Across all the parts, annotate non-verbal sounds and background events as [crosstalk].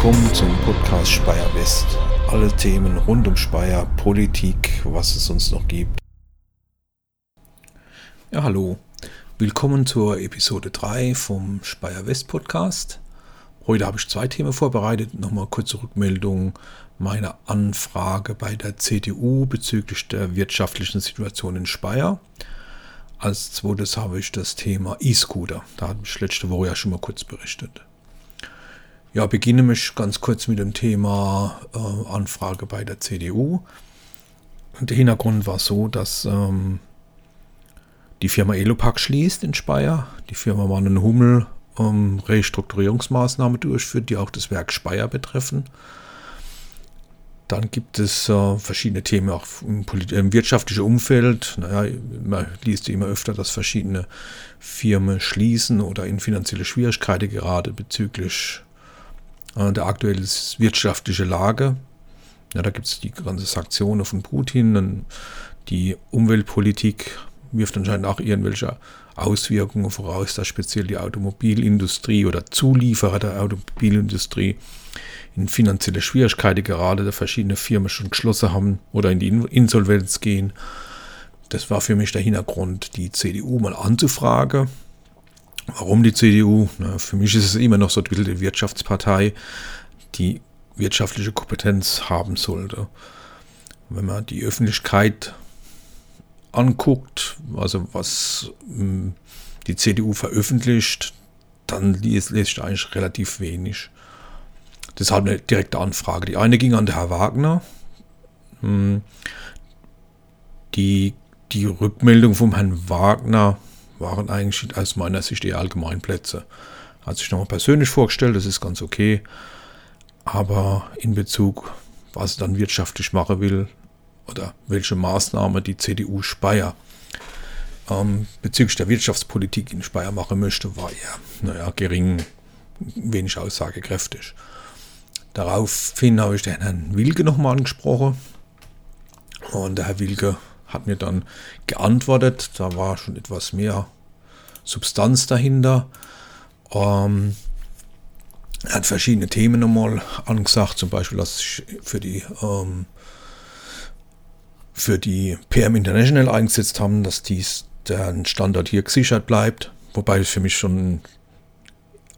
willkommen zum Podcast Speyer West. Alle Themen rund um Speyer, Politik, was es sonst noch gibt. Ja, hallo. Willkommen zur Episode 3 vom Speyer West Podcast. Heute habe ich zwei Themen vorbereitet. Nochmal kurze Rückmeldung meiner Anfrage bei der CDU bezüglich der wirtschaftlichen Situation in Speyer. Als zweites habe ich das Thema E-Scooter. Da habe ich letzte Woche ja schon mal kurz berichtet. Ja, beginne mich ganz kurz mit dem Thema äh, Anfrage bei der CDU. Der Hintergrund war so, dass ähm, die Firma Elopak schließt in Speyer. Die Firma Mann Hummel ähm, Restrukturierungsmaßnahmen durchführt, die auch das Werk Speyer betreffen. Dann gibt es äh, verschiedene Themen auch im, im, wirtschaftlichen Umfeld. Naja, man liest immer öfter, dass verschiedene Firmen schließen oder in finanzielle Schwierigkeiten gerade bezüglich äh, der aktuellen wirtschaftlichen Lage. Ja, da gibt es die ganze Sanktionen von Putin. Dann die Umweltpolitik wirft anscheinend auch irgendwelche Auswirkungen voraus, dass speziell die Automobilindustrie oder Zulieferer der Automobilindustrie in finanzielle Schwierigkeiten gerade, da verschiedene Firmen schon geschlossen haben oder in die Insolvenz gehen. Das war für mich der Hintergrund, die CDU mal anzufragen. Warum die CDU? Na, für mich ist es immer noch so eine Wirtschaftspartei, die wirtschaftliche Kompetenz haben sollte. Wenn man die Öffentlichkeit anguckt, also was hm, die CDU veröffentlicht, dann lese ich eigentlich relativ wenig. Deshalb eine direkte Anfrage. Die eine ging an den Herr Wagner. Hm, die, die Rückmeldung vom Herrn Wagner waren eigentlich aus meiner Sicht die Allgemeinplätze. Hat sich nochmal persönlich vorgestellt, das ist ganz okay. Aber in Bezug, was er dann wirtschaftlich machen will, oder welche Maßnahme die CDU Speyer ähm, bezüglich der Wirtschaftspolitik in Speyer machen möchte, war ja, naja, gering, wenig aussagekräftig. Daraufhin habe ich den Herrn Wilke nochmal angesprochen. Und der Herr Wilke hat mir dann geantwortet. Da war schon etwas mehr Substanz dahinter. Ähm, er hat verschiedene Themen nochmal angesagt, zum Beispiel, dass für die ähm, für die PM International eingesetzt haben, dass dies der Standort hier gesichert bleibt. Wobei für mich schon,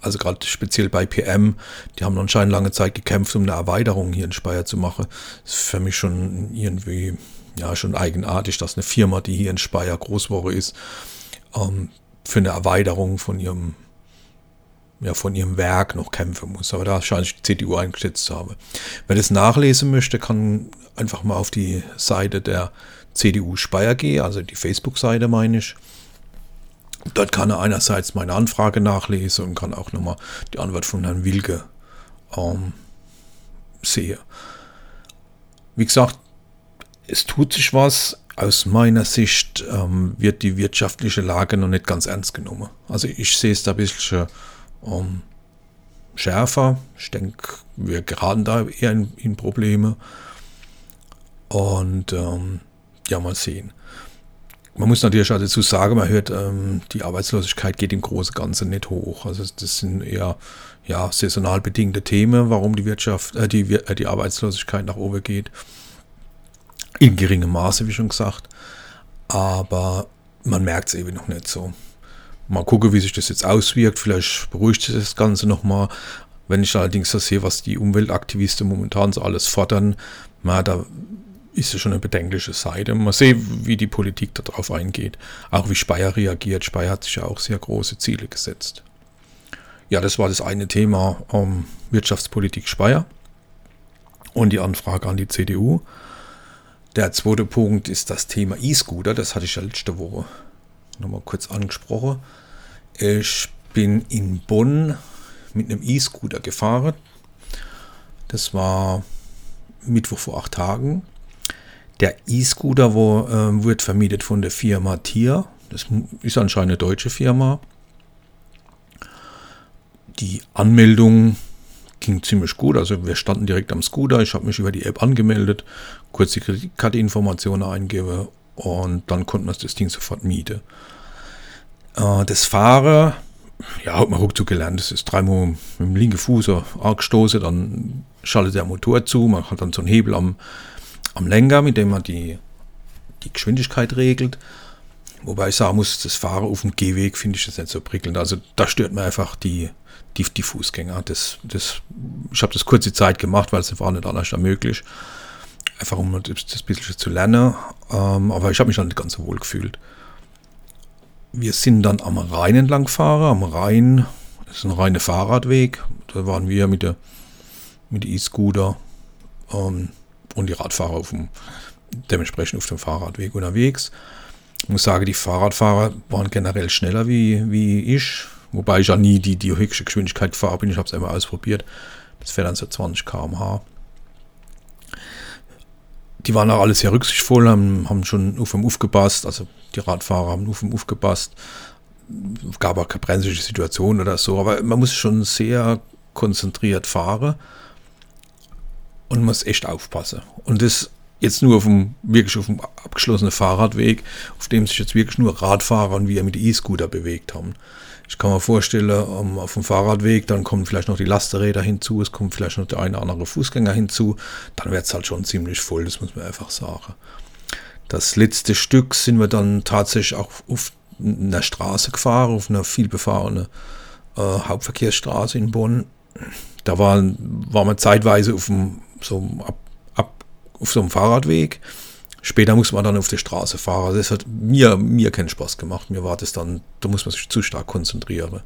also gerade speziell bei PM, die haben anscheinend lange Zeit gekämpft, um eine Erweiterung hier in Speyer zu machen. Das ist für mich schon irgendwie, ja, schon eigenartig, dass eine Firma, die hier in Speyer Großwoche ist, ähm, für eine Erweiterung von ihrem ja, von ihrem Werk noch kämpfen muss. Aber da scheint ich die CDU eingeschätzt zu haben. Wer das nachlesen möchte, kann einfach mal auf die Seite der CDU Speyer gehen, also die Facebook-Seite meine ich. Dort kann er einerseits meine Anfrage nachlesen und kann auch nochmal die Antwort von Herrn Wilke ähm, sehen. Wie gesagt, es tut sich was. Aus meiner Sicht ähm, wird die wirtschaftliche Lage noch nicht ganz ernst genommen. Also ich sehe es da ein bisschen ähm, schärfer. Ich denke, wir geraten da eher in, in Probleme. Und ähm, ja, mal sehen. Man muss natürlich auch dazu sagen, man hört, ähm, die Arbeitslosigkeit geht im Großen und Ganzen nicht hoch. Also das sind eher ja, saisonal bedingte Themen, warum die Wirtschaft, äh, die, äh, die Arbeitslosigkeit nach oben geht. In geringem Maße, wie schon gesagt. Aber man merkt es eben noch nicht so. Mal gucken, wie sich das jetzt auswirkt. Vielleicht beruhigt sich das Ganze nochmal. Wenn ich allerdings so sehe, was die Umweltaktivisten momentan so alles fordern, na, da ist es schon eine bedenkliche Seite. Mal sehen, wie die Politik darauf eingeht. Auch wie Speyer reagiert. Speyer hat sich ja auch sehr große Ziele gesetzt. Ja, das war das eine Thema um Wirtschaftspolitik Speyer und die Anfrage an die CDU. Der zweite Punkt ist das Thema E-Scooter. Das hatte ich ja letzte Woche nochmal kurz angesprochen. Ich bin in Bonn mit einem E-Scooter gefahren. Das war Mittwoch vor acht Tagen. Der E-Scooter äh, wird vermietet von der Firma Tier. Das ist anscheinend eine deutsche Firma. Die Anmeldung ging ziemlich gut. Also wir standen direkt am Scooter. Ich habe mich über die App angemeldet, kurz die Kreditkarte-Informationen eingebe und dann konnten wir das Ding sofort mieten. Äh, das Fahren ja, hat man ruckzuck gelernt. Das ist dreimal mit dem linken Fuß angestoßen, dann schaltet der Motor zu, man hat dann so einen Hebel am, am Lenker, mit dem man die, die Geschwindigkeit regelt. Wobei ich sagen muss, das Fahren auf dem Gehweg finde ich das nicht so prickelnd. Also da stört mir einfach die, die, die Fußgänger. Das, das, ich habe das kurze Zeit gemacht, weil es war nicht anders möglich. Einfach um das, das bisschen zu lernen. Ähm, aber ich habe mich dann nicht ganz so wohl gefühlt. Wir sind dann am Rhein entlang gefahren. Am Rhein das ist ein reiner Fahrradweg. Da waren wir mit der mit E-Scooter ähm, und die Radfahrer auf dem, dementsprechend auf dem Fahrradweg unterwegs. Ich muss sagen, die Fahrradfahrer waren generell schneller wie, wie ich, wobei ich ja nie die, die höchste Geschwindigkeit gefahren bin. Ich habe es einmal ausprobiert. Das fährt dann so 20 km/h. Die waren auch alle sehr rücksichtsvoll, haben, haben schon auf dem aufgepasst, also die Radfahrer haben auf dem aufgepasst. Es gab auch keine brenzliche Situation oder so, aber man muss schon sehr konzentriert fahren und muss echt aufpassen. Und das jetzt nur auf dem, wirklich auf dem abgeschlossenen Fahrradweg, auf dem sich jetzt wirklich nur Radfahrer und wir mit E-Scooter bewegt haben. Ich kann mir vorstellen, um, auf dem Fahrradweg, dann kommen vielleicht noch die Lasterräder hinzu, es kommt vielleicht noch der eine oder andere Fußgänger hinzu, dann wird es halt schon ziemlich voll, das muss man einfach sagen. Das letzte Stück sind wir dann tatsächlich auch auf einer Straße gefahren, auf einer vielbefahrenen äh, Hauptverkehrsstraße in Bonn. Da war, war man zeitweise auf dem so ab, auf so einem Fahrradweg. Später muss man dann auf der Straße fahren. Das hat mir, mir keinen Spaß gemacht. Mir war das dann, da muss man sich zu stark konzentrieren.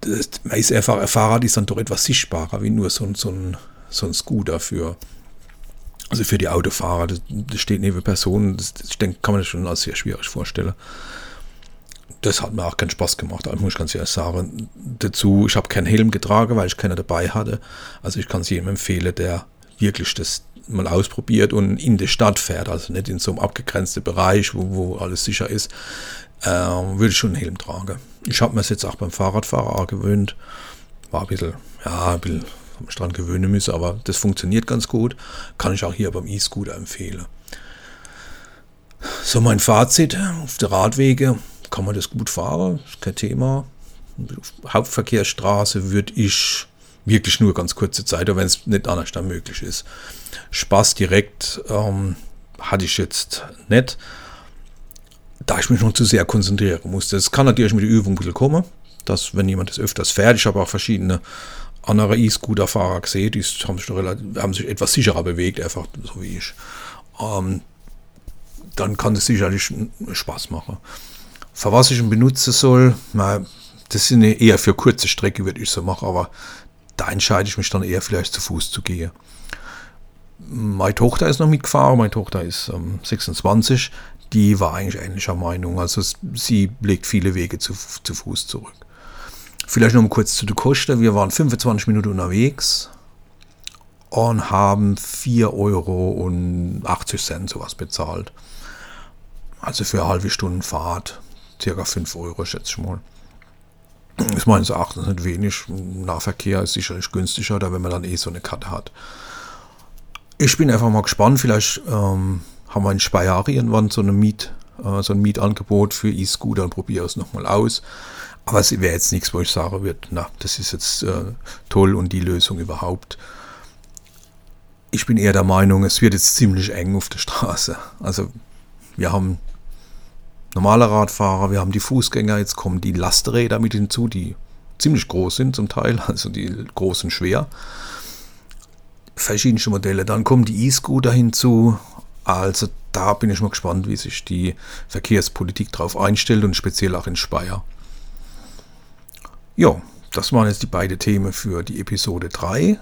Das, man ist einfach, ein Fahrrad ist dann doch etwas sichtbarer, wie nur so, ein, so, ein, so ein Scooter für, also für die Autofahrer. Das, das steht neben Personen. Das, das, kann man das schon als sehr schwierig vorstellen das hat mir auch keinen Spaß gemacht, muss ich ganz ehrlich sagen. Dazu, ich habe keinen Helm getragen, weil ich keiner dabei hatte. Also ich kann es jedem empfehlen, der wirklich das mal ausprobiert und in die Stadt fährt, also nicht in so einem abgegrenzten Bereich, wo, wo alles sicher ist, äh, würde ich schon einen Helm tragen. Ich habe mir es jetzt auch beim Fahrradfahrer gewöhnt. War ein bisschen, ja, ein bisschen am Strand gewöhnen müssen, aber das funktioniert ganz gut. Kann ich auch hier beim E-Scooter empfehlen. So, mein Fazit auf der Radwege kann man das gut fahren, ist kein Thema. Hauptverkehrsstraße würde ich wirklich nur ganz kurze Zeit, wenn es nicht anders dann möglich ist. Spaß direkt ähm, hatte ich jetzt nicht, da ich mich noch zu sehr konzentrieren musste. Es kann natürlich mit der Übung ein bisschen kommen, dass wenn jemand das öfters fährt, ich habe auch verschiedene andere E-Scooter-Fahrer gesehen, die haben sich, relativ, haben sich etwas sicherer bewegt, einfach so wie ich. Ähm, dann kann das sicherlich Spaß machen. Für was ich ihn benutzen soll, na, das sind eher für kurze Strecke, würde ich so machen, aber da entscheide ich mich dann eher vielleicht zu Fuß zu gehen. Meine Tochter ist noch mitgefahren, meine Tochter ist ähm, 26, die war eigentlich ähnlicher Meinung. Also sie legt viele Wege zu, zu Fuß zurück. Vielleicht noch mal kurz zu den Kosten. Wir waren 25 Minuten unterwegs und haben 4,80 Euro sowas bezahlt. Also für eine halbe Stunde Fahrt circa 5 Euro, schätze ich mal. Ist meines Erachtens nicht wenig. Nahverkehr ist sicherlich günstiger, da wenn man dann eh so eine Karte hat. Ich bin einfach mal gespannt. Vielleicht ähm, haben wir in Speyer irgendwann so, eine Miet, äh, so ein Mietangebot für E-Scooter und probiere es nochmal aus. Aber es wäre jetzt nichts, wo ich sagen würde, na, das ist jetzt äh, toll und die Lösung überhaupt. Ich bin eher der Meinung, es wird jetzt ziemlich eng auf der Straße. Also wir haben normale Radfahrer, wir haben die Fußgänger, jetzt kommen die Lasträder mit hinzu, die ziemlich groß sind zum Teil, [laughs] also die großen schwer. Verschiedene Modelle. Dann kommen die E-Scooter hinzu. Also da bin ich mal gespannt, wie sich die Verkehrspolitik darauf einstellt und speziell auch in Speyer. Ja, das waren jetzt die beiden Themen für die Episode 3.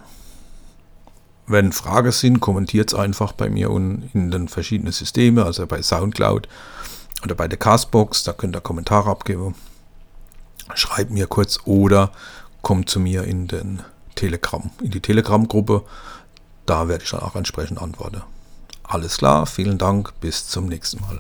Wenn Fragen sind, kommentiert es einfach bei mir in den verschiedenen Systemen, also bei Soundcloud oder bei der Castbox, da könnt ihr Kommentare abgeben. Schreibt mir kurz oder kommt zu mir in den Telegram, in die Telegram-Gruppe. Da werde ich dann auch entsprechend antworten. Alles klar, vielen Dank, bis zum nächsten Mal.